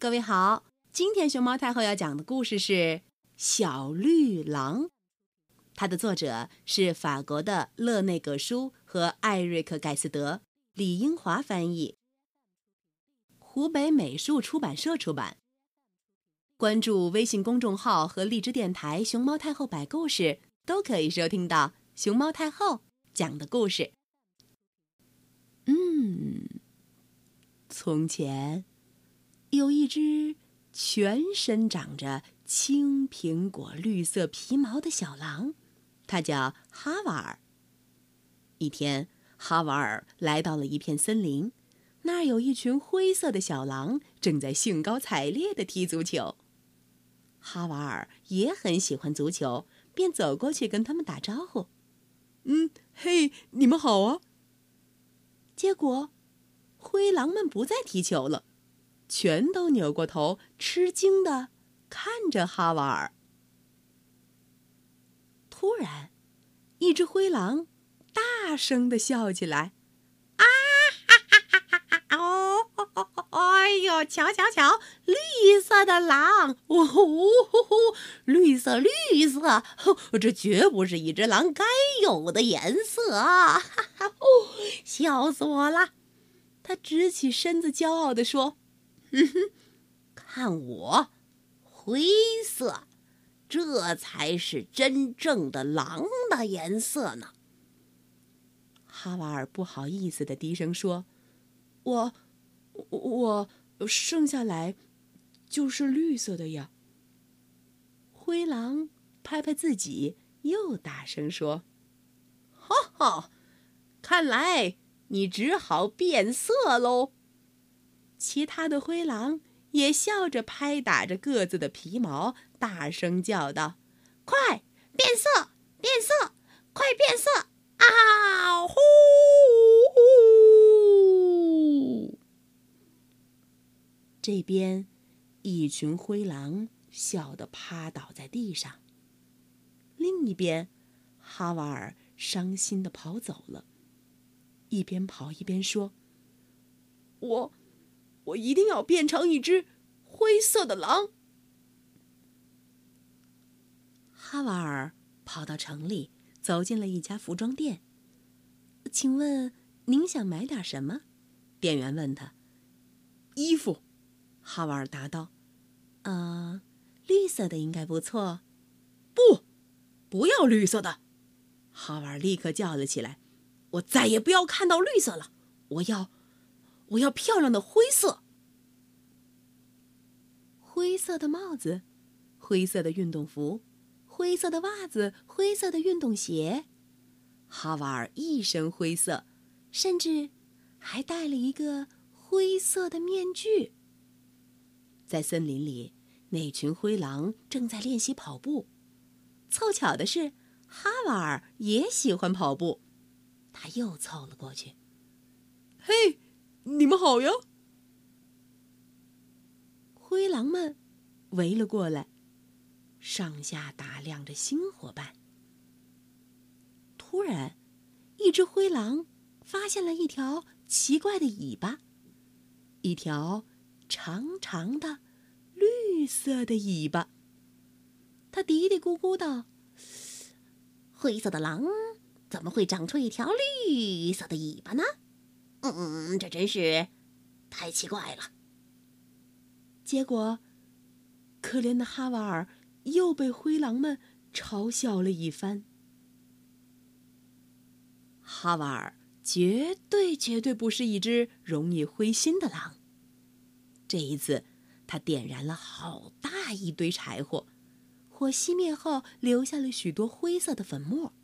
各位好，今天熊猫太后要讲的故事是《小绿狼》，它的作者是法国的勒内葛舒和艾瑞克·盖斯德，李英华翻译，湖北美术出版社出版。关注微信公众号和荔枝电台“熊猫太后摆故事”，都可以收听到熊猫太后讲的故事。嗯，从前有一只全身长着青苹果绿色皮毛的小狼，它叫哈瓦尔。一天，哈瓦尔来到了一片森林，那儿有一群灰色的小狼正在兴高采烈地踢足球。哈瓦尔也很喜欢足球，便走过去跟他们打招呼：“嗯，嘿，你们好啊！”结果，灰狼们不再踢球了，全都扭过头，吃惊的看着哈瓦尔。突然，一只灰狼大声的笑起来：“啊哈哈哈哈哈！哦，哎呦，瞧瞧瞧，绿色的狼！哦吼吼，绿色绿色，这绝不是一只狼该有的颜色！哈哈哦。”笑死我了！他直起身子，骄傲地说：“哼哼，看我，灰色，这才是真正的狼的颜色呢。”哈瓦尔不好意思的低声说：“我，我剩下来就是绿色的呀。”灰狼拍拍自己，又大声说：“哈哈！”看来你只好变色喽。其他的灰狼也笑着拍打着各自的皮毛，大声叫道：“快变色，变色，快变色！”啊呼！这边，一群灰狼笑得趴倒在地上。另一边，哈瓦尔伤心的跑走了。一边跑一边说：“我，我一定要变成一只灰色的狼。”哈瓦尔跑到城里，走进了一家服装店。“请问您想买点什么？”店员问他。“衣服。”哈瓦尔答道。“呃，绿色的应该不错。”“不，不要绿色的！”哈瓦尔立刻叫了起来。我再也不要看到绿色了，我要，我要漂亮的灰色。灰色的帽子，灰色的运动服，灰色的袜子，灰色的运动鞋。哈瓦尔一身灰色，甚至还戴了一个灰色的面具。在森林里，那群灰狼正在练习跑步。凑巧的是，哈瓦尔也喜欢跑步。他又凑了过去。“嘿，你们好呀！”灰狼们围了过来，上下打量着新伙伴。突然，一只灰狼发现了一条奇怪的尾巴，一条长长的绿色的尾巴。他嘀嘀咕咕道：“灰色的狼。”怎么会长出一条绿色的尾巴呢？嗯，这真是太奇怪了。结果，可怜的哈瓦尔又被灰狼们嘲笑了一番。哈瓦尔绝对绝对不是一只容易灰心的狼。这一次，他点燃了好大一堆柴火，火熄灭后，留下了许多灰色的粉末。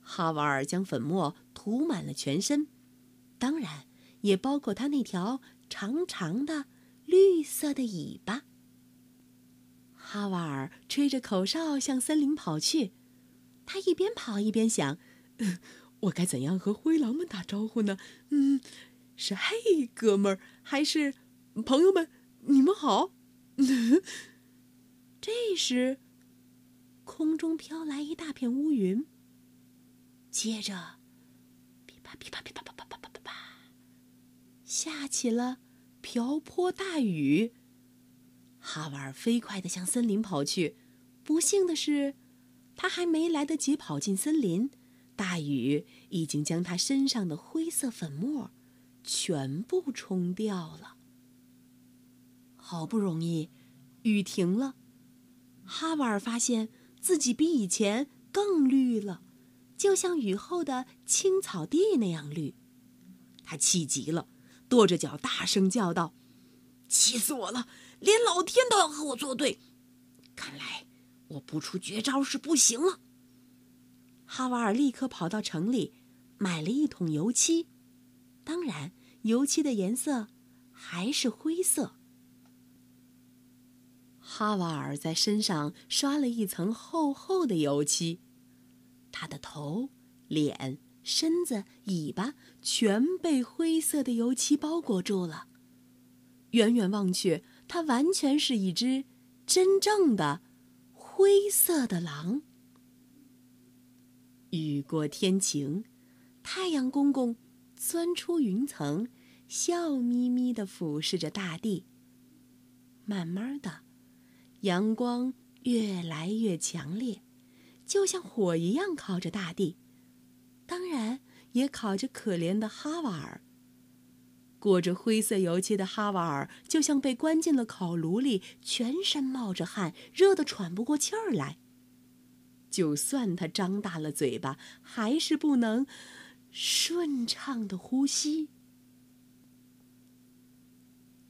哈瓦尔将粉末涂满了全身，当然也包括他那条长长的绿色的尾巴。哈瓦尔吹着口哨向森林跑去，他一边跑一边想：“我该怎样和灰狼们打招呼呢？嗯，是嘿，哥们儿，还是朋友们？你们好。”这时，空中飘来一大片乌云。接着，噼啪噼啪噼啪，下起了瓢泼大雨。哈瓦尔飞快地向森林跑去。不幸的是，他还没来得及跑进森林，大雨已经将他身上的灰色粉末全部冲掉了。好不容易，雨停了，哈瓦尔发现自己比以前更绿了，就像雨后的青草地那样绿。他气极了，跺着脚大声叫道：“气死我了！连老天都要和我作对！看来……”我不出绝招是不行了。哈瓦尔立刻跑到城里，买了一桶油漆，当然，油漆的颜色还是灰色。哈瓦尔在身上刷了一层厚厚的油漆，他的头、脸、身子、尾巴全被灰色的油漆包裹住了。远远望去，它完全是一只真正的。灰色的狼。雨过天晴，太阳公公钻出云层，笑眯眯地俯视着大地。慢慢的，阳光越来越强烈，就像火一样烤着大地，当然也烤着可怜的哈瓦尔。裹着灰色油漆的哈瓦尔就像被关进了烤炉里，全身冒着汗，热得喘不过气儿来。就算他张大了嘴巴，还是不能顺畅的呼吸。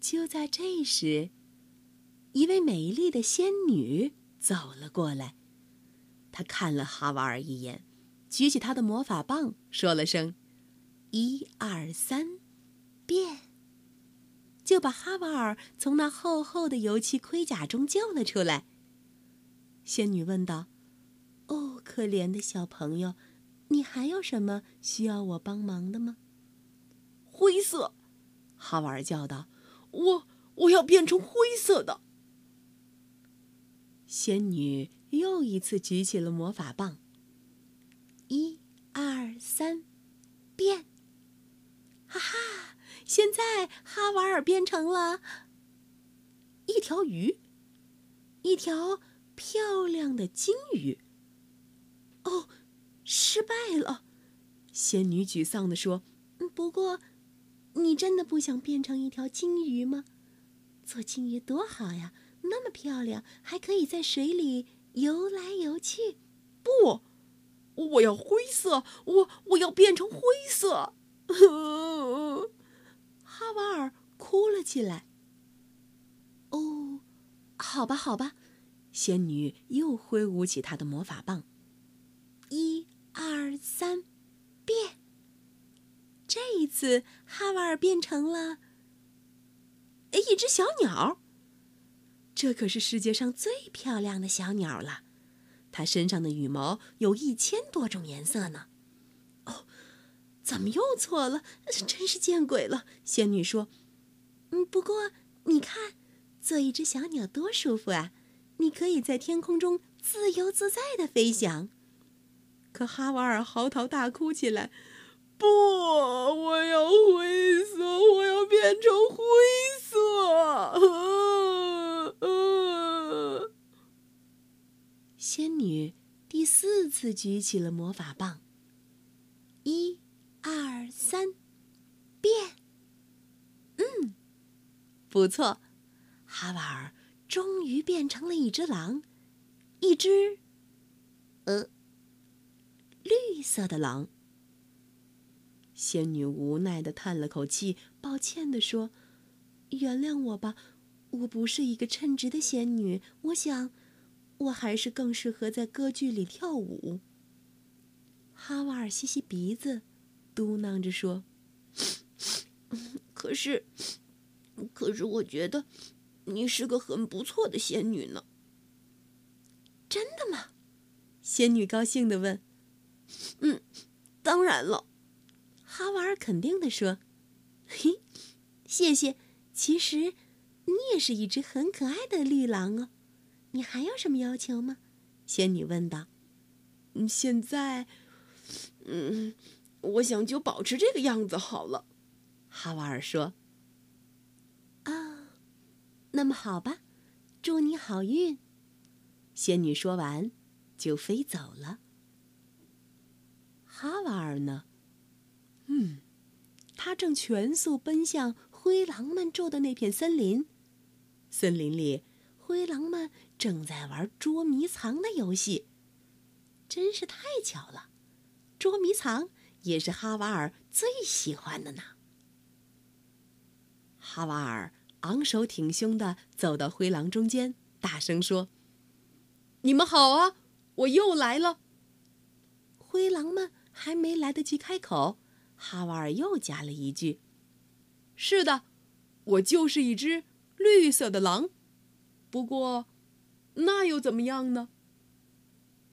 就在这时，一位美丽的仙女走了过来。她看了哈瓦尔一眼，举起他的魔法棒，说了声：“一二三。”变，就把哈瓦尔从那厚厚的油漆盔甲中救了出来。仙女问道：“哦，可怜的小朋友，你还有什么需要我帮忙的吗？”灰色，哈瓦尔叫道：“我我要变成灰色的。”仙女又一次举起了魔法棒。一、二、三，变！哈哈！现在哈瓦尔变成了一条鱼，一条漂亮的金鱼。哦，失败了！仙女沮丧地说：“不过，你真的不想变成一条金鱼吗？做金鱼多好呀，那么漂亮，还可以在水里游来游去。”不，我要灰色，我我要变成灰色。哈瓦尔哭了起来。哦，好吧，好吧，仙女又挥舞起她的魔法棒。一、二、三，变！这一次，哈瓦尔变成了一只小鸟。这可是世界上最漂亮的小鸟了，它身上的羽毛有一千多种颜色呢。哦怎么又错了？真是见鬼了！仙女说：“嗯，不过你看，做一只小鸟多舒服啊！你可以在天空中自由自在的飞翔。”可哈瓦尔嚎啕大哭起来：“不，我要灰色，我要变成灰色！” 仙女第四次举起了魔法棒。一。二三，变。嗯，不错，哈瓦尔终于变成了一只狼，一只，呃，绿色的狼。仙女无奈的叹了口气，抱歉的说：“原谅我吧，我不是一个称职的仙女。我想，我还是更适合在歌剧里跳舞。”哈瓦尔吸吸鼻子。嘟囔着说：“可是，可是，我觉得你是个很不错的仙女呢。”真的吗？仙女高兴的问。“嗯，当然了。”哈瓦尔肯定的说。“嘿，谢谢。其实，你也是一只很可爱的绿狼哦。你还有什么要求吗？”仙女问道。“嗯，现在，嗯。”我想就保持这个样子好了，哈瓦尔说。啊，那么好吧，祝你好运。”仙女说完，就飞走了。哈瓦尔呢？嗯，他正全速奔向灰狼们住的那片森林。森林里，灰狼们正在玩捉迷藏的游戏。真是太巧了，捉迷藏也是哈瓦尔最喜欢的呢。哈瓦尔昂首挺胸的走到灰狼中间，大声说：“你们好啊，我又来了。”灰狼们还没来得及开口，哈瓦尔又加了一句：“是的，我就是一只绿色的狼。不过，那又怎么样呢？”